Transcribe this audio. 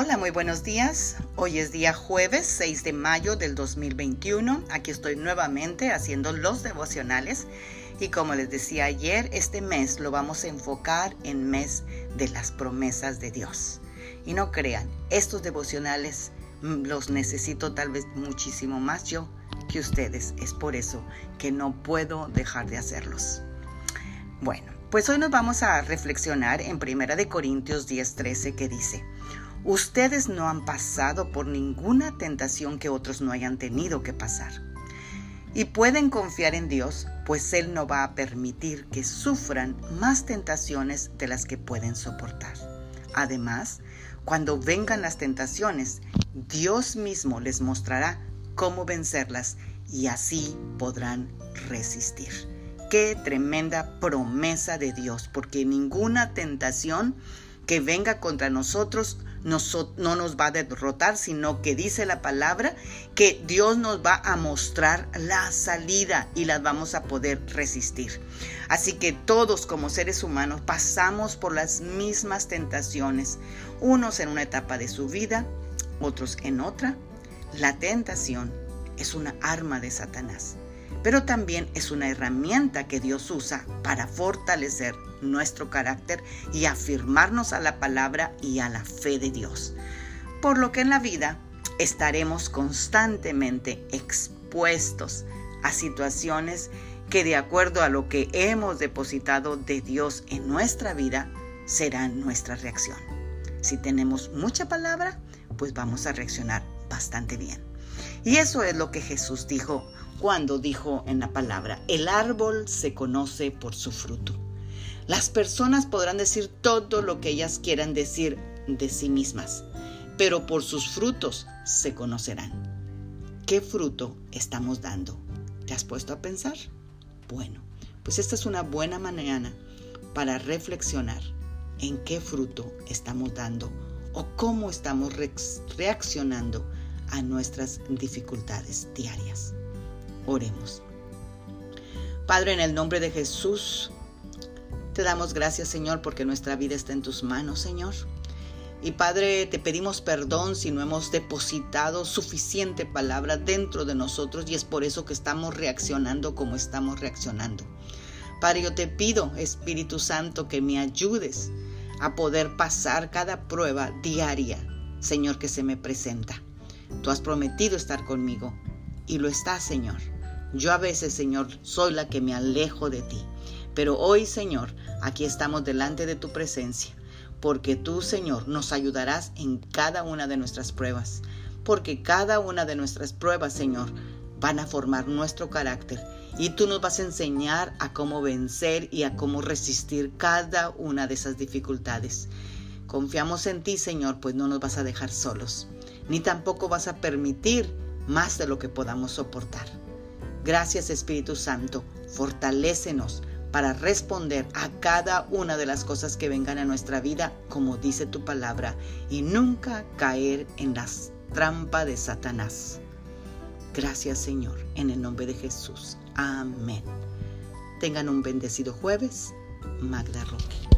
Hola, muy buenos días. Hoy es día jueves 6 de mayo del 2021. Aquí estoy nuevamente haciendo los devocionales y como les decía ayer, este mes lo vamos a enfocar en mes de las promesas de Dios. Y no crean, estos devocionales mm, los necesito tal vez muchísimo más yo que ustedes. Es por eso que no puedo dejar de hacerlos. Bueno, pues hoy nos vamos a reflexionar en 1 de Corintios 10:13 que dice: Ustedes no han pasado por ninguna tentación que otros no hayan tenido que pasar. Y pueden confiar en Dios, pues Él no va a permitir que sufran más tentaciones de las que pueden soportar. Además, cuando vengan las tentaciones, Dios mismo les mostrará cómo vencerlas y así podrán resistir. Qué tremenda promesa de Dios, porque ninguna tentación que venga contra nosotros no nos va a derrotar, sino que dice la palabra que Dios nos va a mostrar la salida y las vamos a poder resistir. Así que todos como seres humanos pasamos por las mismas tentaciones, unos en una etapa de su vida, otros en otra. La tentación es una arma de Satanás pero también es una herramienta que Dios usa para fortalecer nuestro carácter y afirmarnos a la palabra y a la fe de Dios. Por lo que en la vida estaremos constantemente expuestos a situaciones que de acuerdo a lo que hemos depositado de Dios en nuestra vida, serán nuestra reacción. Si tenemos mucha palabra, pues vamos a reaccionar bastante bien. Y eso es lo que Jesús dijo cuando dijo en la palabra, el árbol se conoce por su fruto. Las personas podrán decir todo lo que ellas quieran decir de sí mismas, pero por sus frutos se conocerán. ¿Qué fruto estamos dando? ¿Te has puesto a pensar? Bueno, pues esta es una buena mañana para reflexionar en qué fruto estamos dando o cómo estamos reaccionando a nuestras dificultades diarias. Oremos. Padre, en el nombre de Jesús, te damos gracias, Señor, porque nuestra vida está en tus manos, Señor. Y Padre, te pedimos perdón si no hemos depositado suficiente palabra dentro de nosotros y es por eso que estamos reaccionando como estamos reaccionando. Padre, yo te pido, Espíritu Santo, que me ayudes a poder pasar cada prueba diaria, Señor, que se me presenta. Tú has prometido estar conmigo y lo estás, Señor. Yo a veces, Señor, soy la que me alejo de ti. Pero hoy, Señor, aquí estamos delante de tu presencia, porque tú, Señor, nos ayudarás en cada una de nuestras pruebas, porque cada una de nuestras pruebas, Señor, van a formar nuestro carácter y tú nos vas a enseñar a cómo vencer y a cómo resistir cada una de esas dificultades. Confiamos en ti, Señor, pues no nos vas a dejar solos ni tampoco vas a permitir más de lo que podamos soportar. Gracias Espíritu Santo, fortalécenos para responder a cada una de las cosas que vengan a nuestra vida, como dice tu palabra, y nunca caer en la trampa de Satanás. Gracias Señor, en el nombre de Jesús. Amén. Tengan un bendecido jueves. Magda Roque.